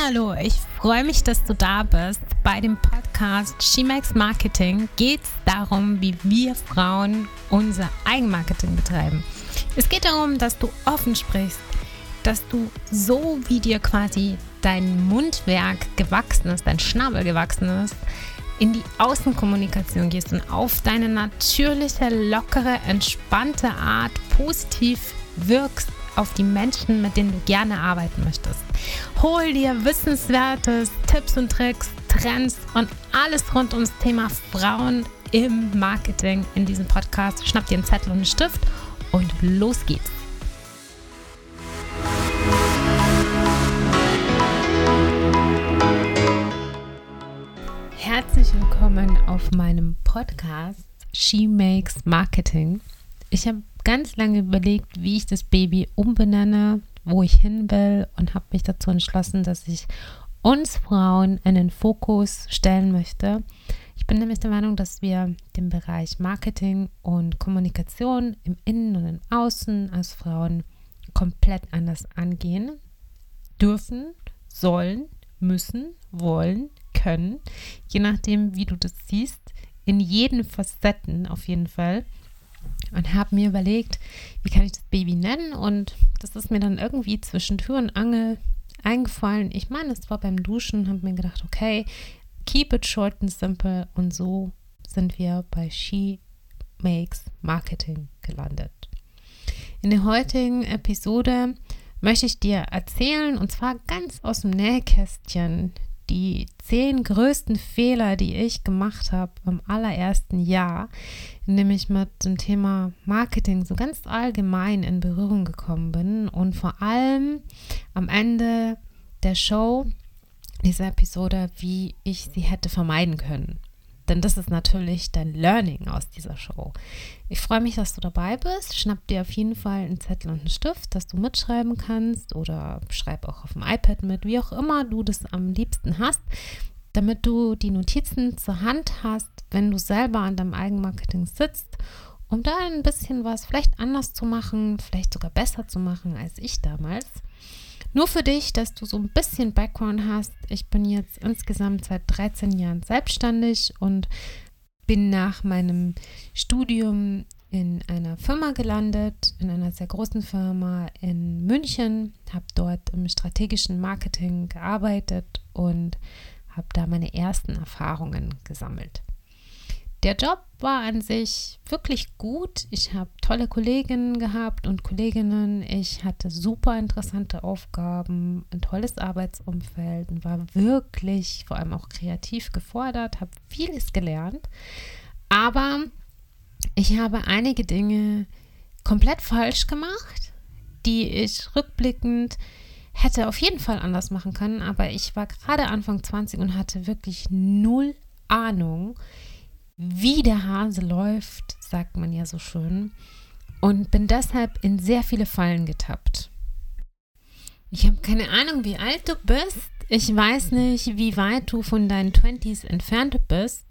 Hallo, ich freue mich, dass du da bist. Bei dem Podcast She Makes Marketing geht es darum, wie wir Frauen unser Eigenmarketing betreiben. Es geht darum, dass du offen sprichst, dass du so wie dir quasi dein Mundwerk gewachsen ist, dein Schnabel gewachsen ist, in die Außenkommunikation gehst und auf deine natürliche, lockere, entspannte Art positiv wirkst auf die Menschen, mit denen du gerne arbeiten möchtest. Hol dir wissenswertes Tipps und Tricks, Trends und alles rund ums Thema Frauen im Marketing in diesem Podcast. Schnapp dir einen Zettel und einen Stift und los geht's. Herzlich willkommen auf meinem Podcast She Makes Marketing. Ich habe ganz lange überlegt, wie ich das Baby umbenenne, wo ich hin will und habe mich dazu entschlossen, dass ich uns Frauen in den Fokus stellen möchte. Ich bin nämlich der Meinung, dass wir den Bereich Marketing und Kommunikation im Innen und im Außen als Frauen komplett anders angehen dürfen, sollen, müssen, wollen, können, je nachdem, wie du das siehst, in jeden Facetten auf jeden Fall und habe mir überlegt, wie kann ich das Baby nennen und das ist mir dann irgendwie zwischen Tür und Angel eingefallen. Ich meine, es war beim Duschen, habe mir gedacht, okay, keep it short and simple und so sind wir bei She Makes Marketing gelandet. In der heutigen Episode möchte ich dir erzählen, und zwar ganz aus dem Nähkästchen, die zehn größten Fehler, die ich gemacht habe im allerersten Jahr, indem ich mit dem Thema Marketing so ganz allgemein in Berührung gekommen bin und vor allem am Ende der Show, dieser Episode, wie ich sie hätte vermeiden können. Denn das ist natürlich dein Learning aus dieser Show. Ich freue mich, dass du dabei bist. Schnapp dir auf jeden Fall einen Zettel und einen Stift, dass du mitschreiben kannst oder schreib auch auf dem iPad mit, wie auch immer du das am liebsten hast, damit du die Notizen zur Hand hast, wenn du selber an deinem Eigenmarketing sitzt, um da ein bisschen was vielleicht anders zu machen, vielleicht sogar besser zu machen als ich damals. Nur für dich, dass du so ein bisschen Background hast. Ich bin jetzt insgesamt seit 13 Jahren selbstständig und bin nach meinem Studium in einer Firma gelandet, in einer sehr großen Firma in München, habe dort im strategischen Marketing gearbeitet und habe da meine ersten Erfahrungen gesammelt. Der Job war an sich wirklich gut. Ich habe tolle Kolleginnen gehabt und Kolleginnen. Ich hatte super interessante Aufgaben, ein tolles Arbeitsumfeld und war wirklich vor allem auch kreativ gefordert, habe vieles gelernt. Aber ich habe einige Dinge komplett falsch gemacht, die ich rückblickend hätte auf jeden Fall anders machen können. Aber ich war gerade Anfang 20 und hatte wirklich null Ahnung, wie der Hase läuft, sagt man ja so schön, und bin deshalb in sehr viele Fallen getappt. Ich habe keine Ahnung, wie alt du bist. Ich weiß nicht, wie weit du von deinen 20s entfernt bist.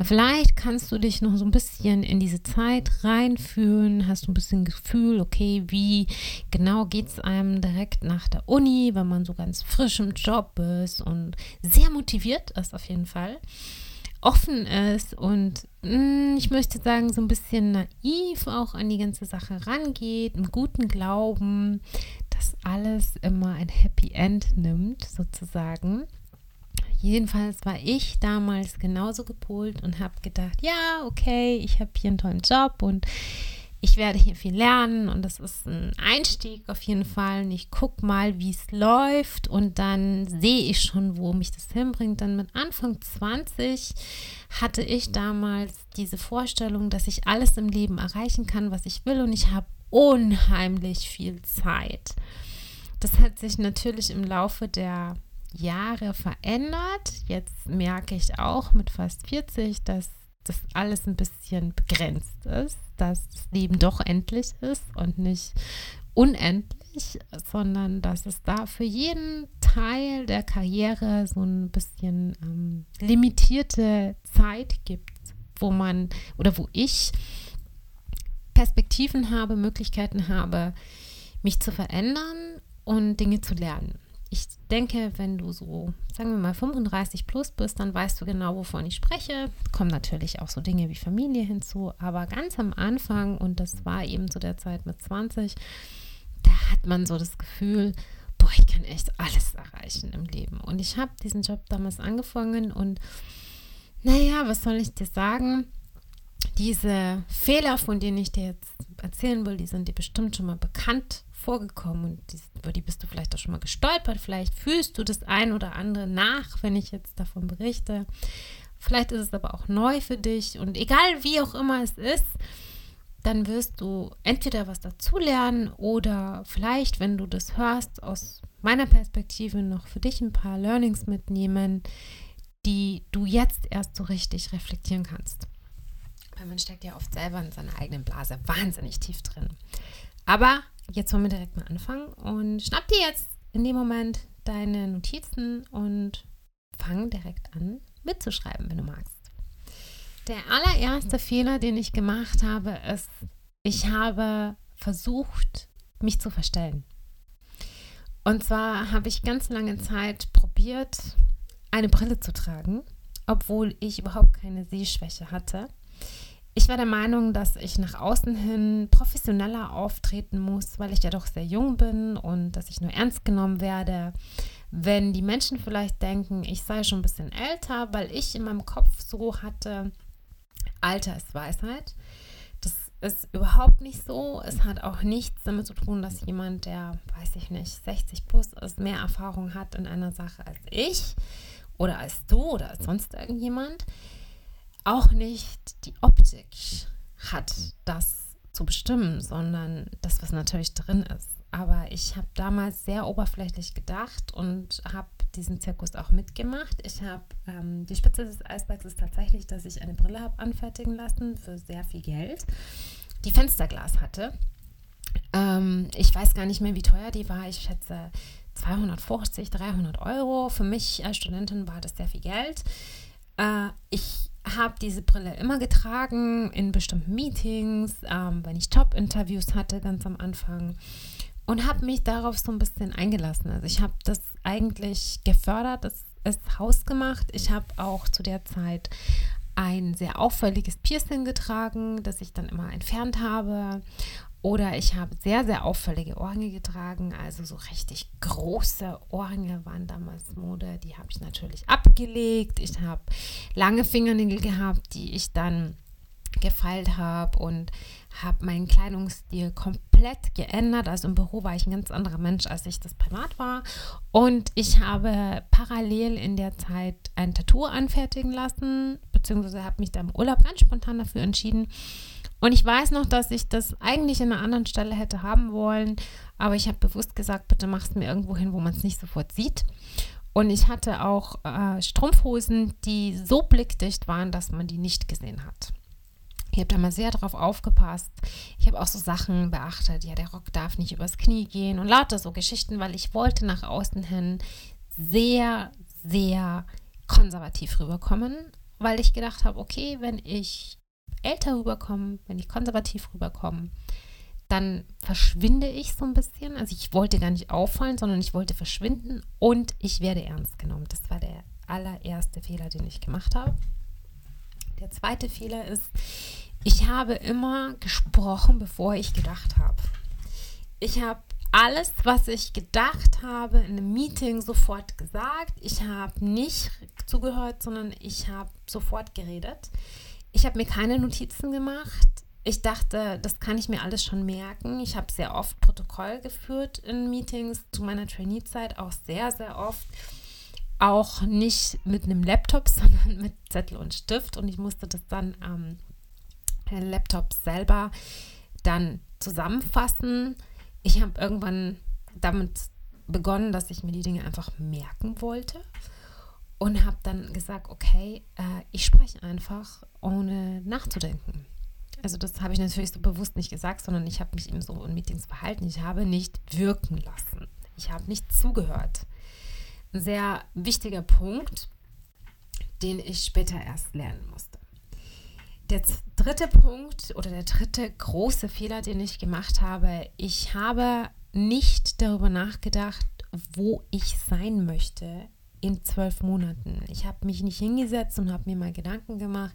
Vielleicht kannst du dich noch so ein bisschen in diese Zeit reinfühlen, hast du ein bisschen Gefühl, okay, wie genau geht es einem direkt nach der Uni, wenn man so ganz frisch im Job ist und sehr motiviert ist auf jeden Fall offen ist und mh, mm, ich möchte sagen, so ein bisschen naiv auch an die ganze Sache rangeht, im guten Glauben, dass alles immer ein Happy End nimmt, sozusagen. Jedenfalls war ich damals genauso gepolt und habe gedacht, ja, okay, ich habe hier einen tollen Job und ich werde hier viel lernen und das ist ein Einstieg auf jeden Fall. Und ich gucke mal, wie es läuft und dann sehe ich schon, wo mich das hinbringt. Dann mit Anfang 20 hatte ich damals diese Vorstellung, dass ich alles im Leben erreichen kann, was ich will und ich habe unheimlich viel Zeit. Das hat sich natürlich im Laufe der Jahre verändert. Jetzt merke ich auch mit fast 40, dass das alles ein bisschen begrenzt ist, dass das Leben doch endlich ist und nicht unendlich, sondern dass es da für jeden Teil der Karriere so ein bisschen ähm, limitierte Zeit gibt, wo man oder wo ich Perspektiven habe, Möglichkeiten habe, mich zu verändern und Dinge zu lernen. Ich denke, wenn du so, sagen wir mal, 35 plus bist, dann weißt du genau, wovon ich spreche. Kommen natürlich auch so Dinge wie Familie hinzu, aber ganz am Anfang, und das war eben zu der Zeit mit 20, da hat man so das Gefühl, boah, ich kann echt alles erreichen im Leben. Und ich habe diesen Job damals angefangen und naja, was soll ich dir sagen? Diese Fehler, von denen ich dir jetzt erzählen will, die sind dir bestimmt schon mal bekannt vorgekommen und die, über die bist du vielleicht auch schon mal gestolpert. Vielleicht fühlst du das ein oder andere nach, wenn ich jetzt davon berichte. Vielleicht ist es aber auch neu für dich und egal wie auch immer es ist, dann wirst du entweder was dazulernen oder vielleicht, wenn du das hörst, aus meiner Perspektive noch für dich ein paar Learnings mitnehmen, die du jetzt erst so richtig reflektieren kannst. Weil man steckt ja oft selber in seiner eigenen Blase wahnsinnig tief drin. Aber jetzt wollen wir direkt mal anfangen und schnapp dir jetzt in dem Moment deine Notizen und fang direkt an mitzuschreiben, wenn du magst. Der allererste Fehler, den ich gemacht habe, ist, ich habe versucht, mich zu verstellen. Und zwar habe ich ganz lange Zeit probiert, eine Brille zu tragen, obwohl ich überhaupt keine Sehschwäche hatte. Ich war der Meinung, dass ich nach außen hin professioneller auftreten muss, weil ich ja doch sehr jung bin und dass ich nur ernst genommen werde, wenn die Menschen vielleicht denken, ich sei schon ein bisschen älter, weil ich in meinem Kopf so hatte, Alter ist Weisheit. Das ist überhaupt nicht so. Es hat auch nichts damit zu tun, dass jemand, der, weiß ich nicht, 60 plus ist, mehr Erfahrung hat in einer Sache als ich oder als du oder als sonst irgendjemand auch nicht die Optik hat, das zu bestimmen, sondern das, was natürlich drin ist. Aber ich habe damals sehr oberflächlich gedacht und habe diesen Zirkus auch mitgemacht. Ich habe ähm, die Spitze des Eisbergs ist tatsächlich, dass ich eine Brille habe anfertigen lassen für sehr viel Geld, die Fensterglas hatte. Ähm, ich weiß gar nicht mehr, wie teuer die war. Ich schätze 250, 300 Euro. Für mich als Studentin war das sehr viel Geld. Äh, ich habe diese Brille immer getragen in bestimmten Meetings, ähm, wenn ich Top-Interviews hatte ganz am Anfang und habe mich darauf so ein bisschen eingelassen. Also ich habe das eigentlich gefördert, das ist hausgemacht. Ich habe auch zu der Zeit ein sehr auffälliges Piercing getragen, das ich dann immer entfernt habe oder ich habe sehr, sehr auffällige Ohrringe getragen, also so richtig große Ohrringe waren damals Mode. Die habe ich natürlich abgelegt. Ich habe lange Fingernägel gehabt, die ich dann gefeilt habe und habe meinen Kleidungsstil komplett geändert. Also im Büro war ich ein ganz anderer Mensch, als ich das privat war. Und ich habe parallel in der Zeit ein Tattoo anfertigen lassen, beziehungsweise habe mich da im Urlaub ganz spontan dafür entschieden, und ich weiß noch, dass ich das eigentlich an einer anderen Stelle hätte haben wollen, aber ich habe bewusst gesagt, bitte mach es mir irgendwo hin, wo man es nicht sofort sieht. Und ich hatte auch äh, Strumpfhosen, die so blickdicht waren, dass man die nicht gesehen hat. Ich habe da mal sehr drauf aufgepasst. Ich habe auch so Sachen beachtet. Ja, der Rock darf nicht übers Knie gehen und lauter so Geschichten, weil ich wollte nach außen hin sehr, sehr konservativ rüberkommen, weil ich gedacht habe, okay, wenn ich älter rüberkomme, wenn ich konservativ rüberkomme, dann verschwinde ich so ein bisschen. Also ich wollte gar nicht auffallen, sondern ich wollte verschwinden und ich werde ernst genommen. Das war der allererste Fehler, den ich gemacht habe. Der zweite Fehler ist, ich habe immer gesprochen, bevor ich gedacht habe. Ich habe alles, was ich gedacht habe, in einem Meeting sofort gesagt. Ich habe nicht zugehört, sondern ich habe sofort geredet. Ich habe mir keine Notizen gemacht. Ich dachte, das kann ich mir alles schon merken. Ich habe sehr oft Protokoll geführt in Meetings zu meiner Trainee-Zeit, auch sehr, sehr oft. Auch nicht mit einem Laptop, sondern mit Zettel und Stift. Und ich musste das dann am ähm, Laptop selber dann zusammenfassen. Ich habe irgendwann damit begonnen, dass ich mir die Dinge einfach merken wollte und habe dann gesagt, okay, äh, ich spreche einfach, ohne nachzudenken. Also das habe ich natürlich so bewusst nicht gesagt, sondern ich habe mich eben so in Meetings verhalten. Ich habe nicht wirken lassen. Ich habe nicht zugehört. Ein sehr wichtiger Punkt, den ich später erst lernen musste. Der dritte Punkt oder der dritte große Fehler, den ich gemacht habe, ich habe nicht darüber nachgedacht, wo ich sein möchte in zwölf Monaten. Ich habe mich nicht hingesetzt und habe mir mal Gedanken gemacht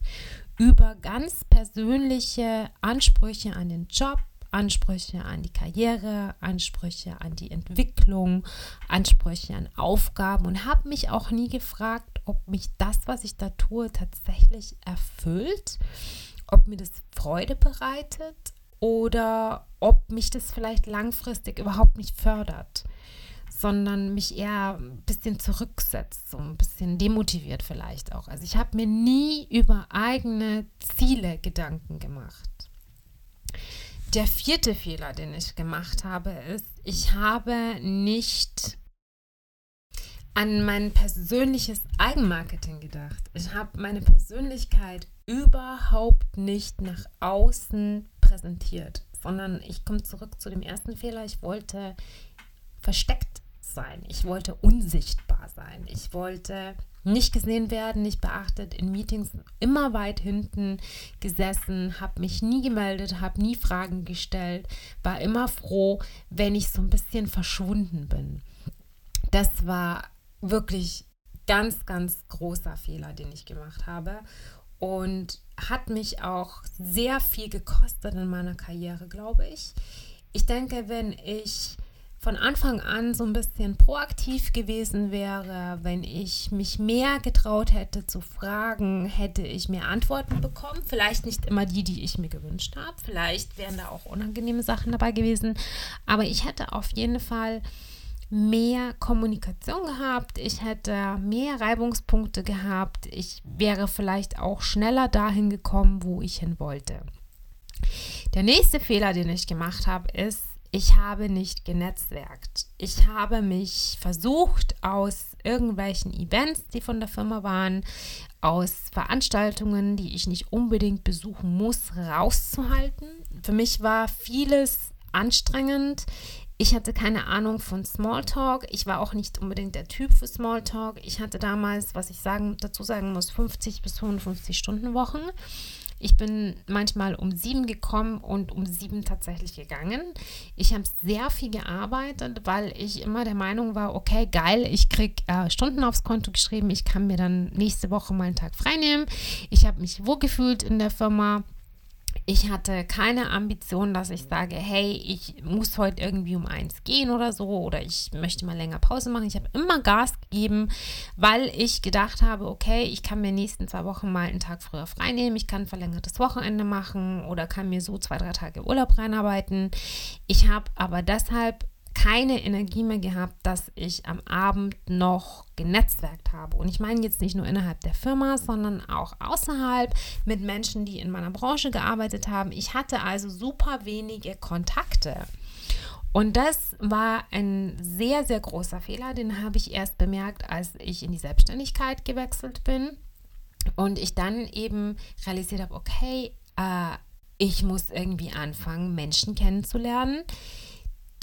über ganz persönliche Ansprüche an den Job, Ansprüche an die Karriere, Ansprüche an die Entwicklung, Ansprüche an Aufgaben und habe mich auch nie gefragt, ob mich das, was ich da tue, tatsächlich erfüllt, ob mir das Freude bereitet oder ob mich das vielleicht langfristig überhaupt nicht fördert, sondern mich eher ein bisschen zurücksetzt, so ein bisschen demotiviert vielleicht auch. Also ich habe mir nie über eigene Ziele Gedanken gemacht. Der vierte Fehler, den ich gemacht habe, ist, ich habe nicht an mein persönliches Eigenmarketing gedacht. Ich habe meine Persönlichkeit überhaupt nicht nach außen präsentiert, sondern ich komme zurück zu dem ersten Fehler. Ich wollte versteckt sein. Ich wollte unsichtbar sein. Ich wollte nicht gesehen werden, nicht beachtet, in Meetings immer weit hinten gesessen, habe mich nie gemeldet, habe nie Fragen gestellt, war immer froh, wenn ich so ein bisschen verschwunden bin. Das war wirklich ganz, ganz großer Fehler, den ich gemacht habe und hat mich auch sehr viel gekostet in meiner Karriere, glaube ich. Ich denke, wenn ich von Anfang an so ein bisschen proaktiv gewesen wäre, wenn ich mich mehr getraut hätte zu fragen, hätte ich mehr Antworten bekommen. Vielleicht nicht immer die, die ich mir gewünscht habe. Vielleicht wären da auch unangenehme Sachen dabei gewesen. Aber ich hätte auf jeden Fall mehr Kommunikation gehabt, ich hätte mehr Reibungspunkte gehabt, ich wäre vielleicht auch schneller dahin gekommen, wo ich hin wollte. Der nächste Fehler, den ich gemacht habe, ist, ich habe nicht genetzwerkt. Ich habe mich versucht, aus irgendwelchen Events, die von der Firma waren, aus Veranstaltungen, die ich nicht unbedingt besuchen muss, rauszuhalten. Für mich war vieles anstrengend. Ich hatte keine Ahnung von Smalltalk. Ich war auch nicht unbedingt der Typ für Smalltalk. Ich hatte damals, was ich sagen, dazu sagen muss, 50 bis 55 Stunden Wochen. Ich bin manchmal um sieben gekommen und um sieben tatsächlich gegangen. Ich habe sehr viel gearbeitet, weil ich immer der Meinung war, okay, geil, ich kriege äh, Stunden aufs Konto geschrieben, ich kann mir dann nächste Woche mal einen Tag frei nehmen. Ich habe mich wohlgefühlt in der Firma. Ich hatte keine Ambition, dass ich sage, hey, ich muss heute irgendwie um eins gehen oder so oder ich möchte mal länger Pause machen. Ich habe immer Gas gegeben, weil ich gedacht habe, okay, ich kann mir nächsten zwei Wochen mal einen Tag früher frei nehmen, ich kann verlängertes Wochenende machen oder kann mir so zwei, drei Tage Urlaub reinarbeiten. Ich habe aber deshalb keine Energie mehr gehabt, dass ich am Abend noch genetzwerkt habe. Und ich meine jetzt nicht nur innerhalb der Firma, sondern auch außerhalb mit Menschen, die in meiner Branche gearbeitet haben. Ich hatte also super wenige Kontakte. Und das war ein sehr, sehr großer Fehler. Den habe ich erst bemerkt, als ich in die Selbstständigkeit gewechselt bin. Und ich dann eben realisiert habe, okay, äh, ich muss irgendwie anfangen, Menschen kennenzulernen,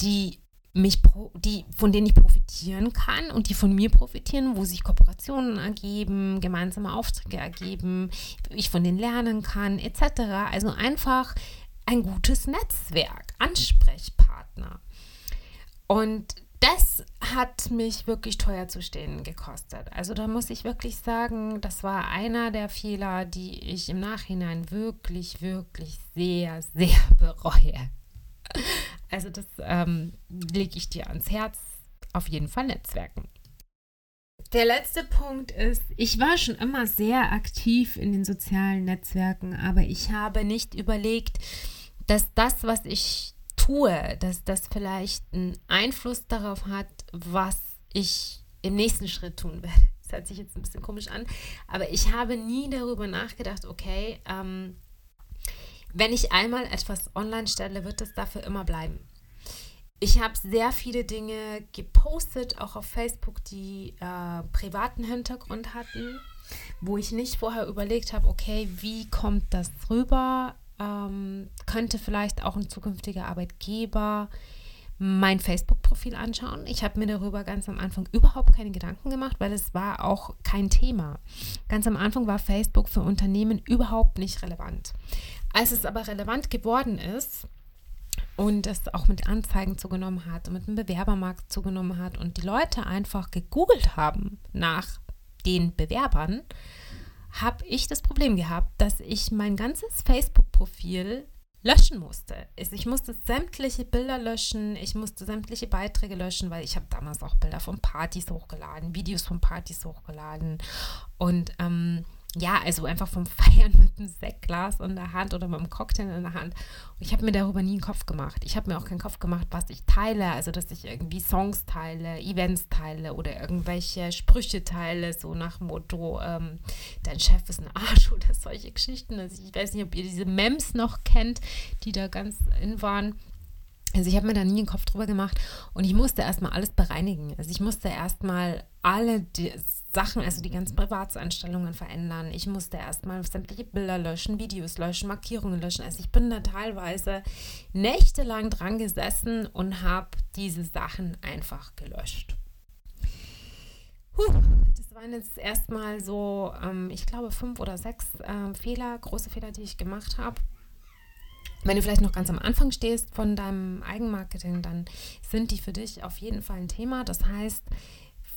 die mich die, von denen ich profitieren kann und die von mir profitieren, wo sich Kooperationen ergeben, gemeinsame Aufträge ergeben, ich von denen lernen kann, etc. Also einfach ein gutes Netzwerk, Ansprechpartner. Und das hat mich wirklich teuer zu stehen gekostet. Also da muss ich wirklich sagen, das war einer der Fehler, die ich im Nachhinein wirklich, wirklich sehr, sehr bereue. Also das ähm, lege ich dir ans Herz. Auf jeden Fall Netzwerken. Der letzte Punkt ist, ich war schon immer sehr aktiv in den sozialen Netzwerken, aber ich habe nicht überlegt, dass das, was ich tue, dass das vielleicht einen Einfluss darauf hat, was ich im nächsten Schritt tun werde. Das hört sich jetzt ein bisschen komisch an, aber ich habe nie darüber nachgedacht, okay, ähm, wenn ich einmal etwas online stelle, wird es dafür immer bleiben. Ich habe sehr viele Dinge gepostet, auch auf Facebook, die äh, privaten Hintergrund hatten, wo ich nicht vorher überlegt habe, okay, wie kommt das rüber? Ähm, könnte vielleicht auch ein zukünftiger Arbeitgeber mein Facebook-Profil anschauen. Ich habe mir darüber ganz am Anfang überhaupt keine Gedanken gemacht, weil es war auch kein Thema. Ganz am Anfang war Facebook für Unternehmen überhaupt nicht relevant. Als es aber relevant geworden ist, und es auch mit Anzeigen zugenommen hat und mit dem Bewerbermarkt zugenommen hat und die Leute einfach gegoogelt haben nach den Bewerbern, habe ich das Problem gehabt, dass ich mein ganzes Facebook-Profil löschen musste. Ich musste sämtliche Bilder löschen, ich musste sämtliche Beiträge löschen, weil ich habe damals auch Bilder von Partys hochgeladen, Videos von Partys hochgeladen und ähm, ja, also einfach vom Feiern mit einem Sektglas in der Hand oder mit einem Cocktail in der Hand. Und ich habe mir darüber nie einen Kopf gemacht. Ich habe mir auch keinen Kopf gemacht, was ich teile. Also, dass ich irgendwie Songs teile, Events teile oder irgendwelche Sprüche teile, so nach dem Motto, ähm, dein Chef ist ein Arsch oder solche Geschichten. Also, ich weiß nicht, ob ihr diese Mems noch kennt, die da ganz in waren. Also ich habe mir da nie einen Kopf drüber gemacht und ich musste erstmal alles bereinigen. Also ich musste erstmal alle Sachen, also die ganzen Privatseinstellungen verändern. Ich musste erstmal sämtliche Bilder löschen, Videos löschen, Markierungen löschen. Also ich bin da teilweise nächtelang dran gesessen und habe diese Sachen einfach gelöscht. Puh, das waren jetzt erstmal so, ähm, ich glaube, fünf oder sechs ähm, Fehler, große Fehler, die ich gemacht habe. Wenn du vielleicht noch ganz am Anfang stehst von deinem Eigenmarketing, dann sind die für dich auf jeden Fall ein Thema. Das heißt,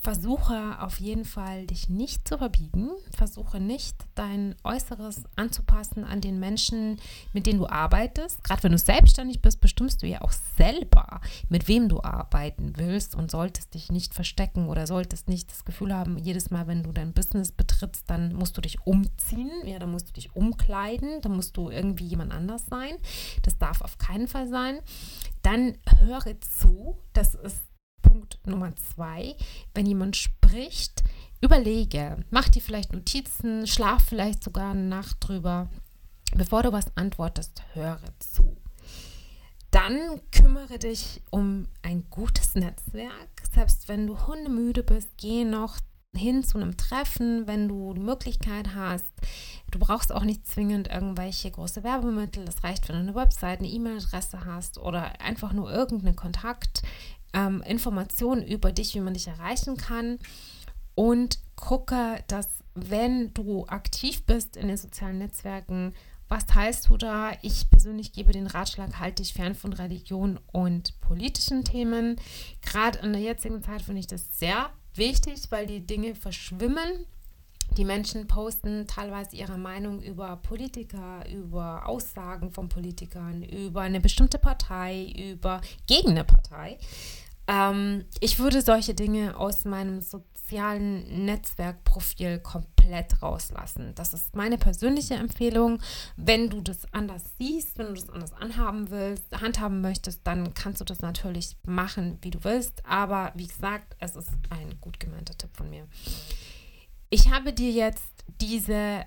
versuche auf jeden Fall, dich nicht zu verbiegen. Versuche nicht, dein Äußeres anzupassen an den Menschen, mit denen du arbeitest. Gerade wenn du selbstständig bist, bestimmst du ja auch selber, mit wem du arbeiten willst und solltest dich nicht verstecken oder solltest nicht das Gefühl haben, jedes Mal, wenn du dein Business betrittst, dann musst du dich umziehen. Ja, dann musst du dich umkleiden. Dann musst du irgendwie jemand anders sein. Das darf auf keinen Fall sein. Dann höre zu. Das ist Punkt Nummer zwei, wenn jemand spricht, überlege, mach dir vielleicht Notizen, schlaf vielleicht sogar eine Nacht drüber. Bevor du was antwortest, höre zu. Dann kümmere dich um ein gutes Netzwerk. Selbst wenn du hundemüde bist, geh noch hin zu einem Treffen, wenn du die Möglichkeit hast. Du brauchst auch nicht zwingend irgendwelche große Werbemittel. Das reicht, wenn du eine Website, eine E-Mail-Adresse hast oder einfach nur irgendeinen Kontakt ähm, Informationen über dich, wie man dich erreichen kann und gucke, dass wenn du aktiv bist in den sozialen Netzwerken, was teilst du da? Ich persönlich gebe den Ratschlag, halte dich fern von Religion und politischen Themen. Gerade in der jetzigen Zeit finde ich das sehr wichtig, weil die Dinge verschwimmen. Die Menschen posten teilweise ihre Meinung über Politiker, über Aussagen von Politikern, über eine bestimmte Partei, über gegen eine Partei. Ähm, ich würde solche Dinge aus meinem sozialen Netzwerkprofil komplett rauslassen. Das ist meine persönliche Empfehlung. Wenn du das anders siehst, wenn du das anders anhaben willst, handhaben möchtest, dann kannst du das natürlich machen, wie du willst. Aber wie gesagt, es ist ein gut gemeinter Tipp von mir. Ich habe dir jetzt diese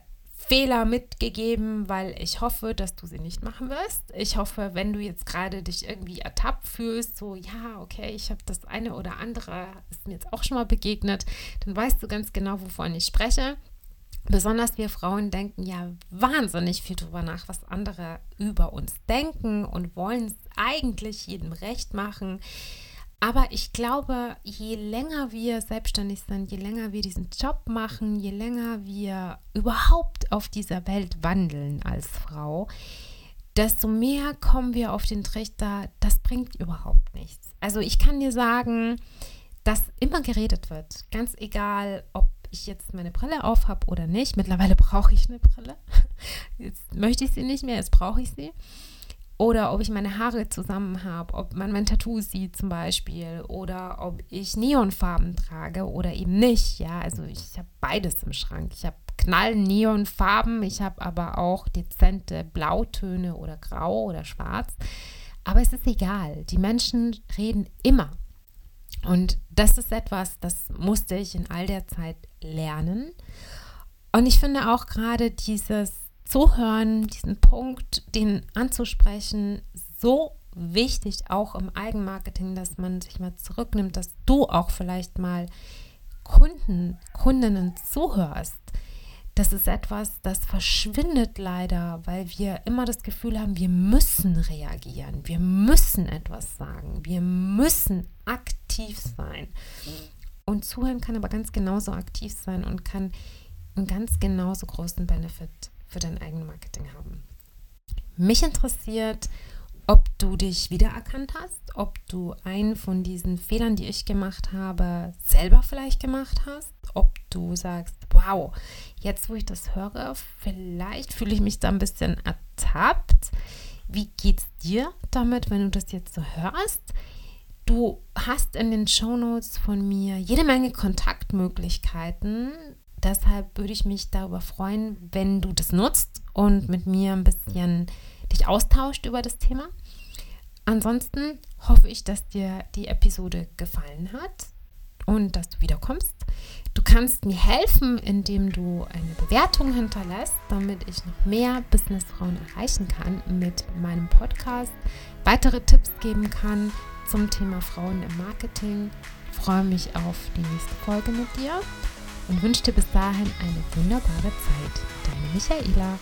Fehler mitgegeben, weil ich hoffe, dass du sie nicht machen wirst. Ich hoffe, wenn du jetzt gerade dich irgendwie ertappt fühlst, so ja, okay, ich habe das eine oder andere, ist mir jetzt auch schon mal begegnet, dann weißt du ganz genau, wovon ich spreche. Besonders wir Frauen denken ja wahnsinnig viel darüber nach, was andere über uns denken und wollen es eigentlich jedem recht machen. Aber ich glaube, je länger wir selbstständig sind, je länger wir diesen Job machen, je länger wir überhaupt auf dieser Welt wandeln als Frau, desto mehr kommen wir auf den Trichter, das bringt überhaupt nichts. Also ich kann dir sagen, dass immer geredet wird, ganz egal, ob ich jetzt meine Brille auf habe oder nicht. Mittlerweile brauche ich eine Brille. Jetzt möchte ich sie nicht mehr, jetzt brauche ich sie oder ob ich meine Haare zusammen habe, ob man mein Tattoo sieht zum Beispiel oder ob ich Neonfarben trage oder eben nicht. Ja, also ich habe beides im Schrank. Ich habe Knall-Neonfarben, ich habe aber auch dezente Blautöne oder Grau oder Schwarz. Aber es ist egal. Die Menschen reden immer. Und das ist etwas, das musste ich in all der Zeit lernen. Und ich finde auch gerade dieses Zuhören, diesen Punkt, den anzusprechen, so wichtig, auch im Eigenmarketing, dass man sich mal zurücknimmt, dass du auch vielleicht mal Kunden, Kundinnen zuhörst. Das ist etwas, das verschwindet leider, weil wir immer das Gefühl haben, wir müssen reagieren, wir müssen etwas sagen, wir müssen aktiv sein. Und zuhören kann aber ganz genauso aktiv sein und kann einen ganz genauso großen Benefit für dein eigenes Marketing haben. Mich interessiert ob du dich wiedererkannt hast, ob du einen von diesen Fehlern, die ich gemacht habe, selber vielleicht gemacht hast, ob du sagst, wow, jetzt wo ich das höre, vielleicht fühle ich mich da ein bisschen ertappt. Wie geht's dir damit, wenn du das jetzt so hörst? Du hast in den Shownotes von mir jede Menge Kontaktmöglichkeiten. Deshalb würde ich mich darüber freuen, wenn du das nutzt und mit mir ein bisschen dich austauscht über das Thema. Ansonsten hoffe ich, dass dir die Episode gefallen hat und dass du wiederkommst. Du kannst mir helfen, indem du eine Bewertung hinterlässt, damit ich noch mehr Businessfrauen erreichen kann mit meinem Podcast, weitere Tipps geben kann zum Thema Frauen im Marketing. Ich freue mich auf die nächste Folge mit dir und wünsche dir bis dahin eine wunderbare Zeit. Deine Michaela.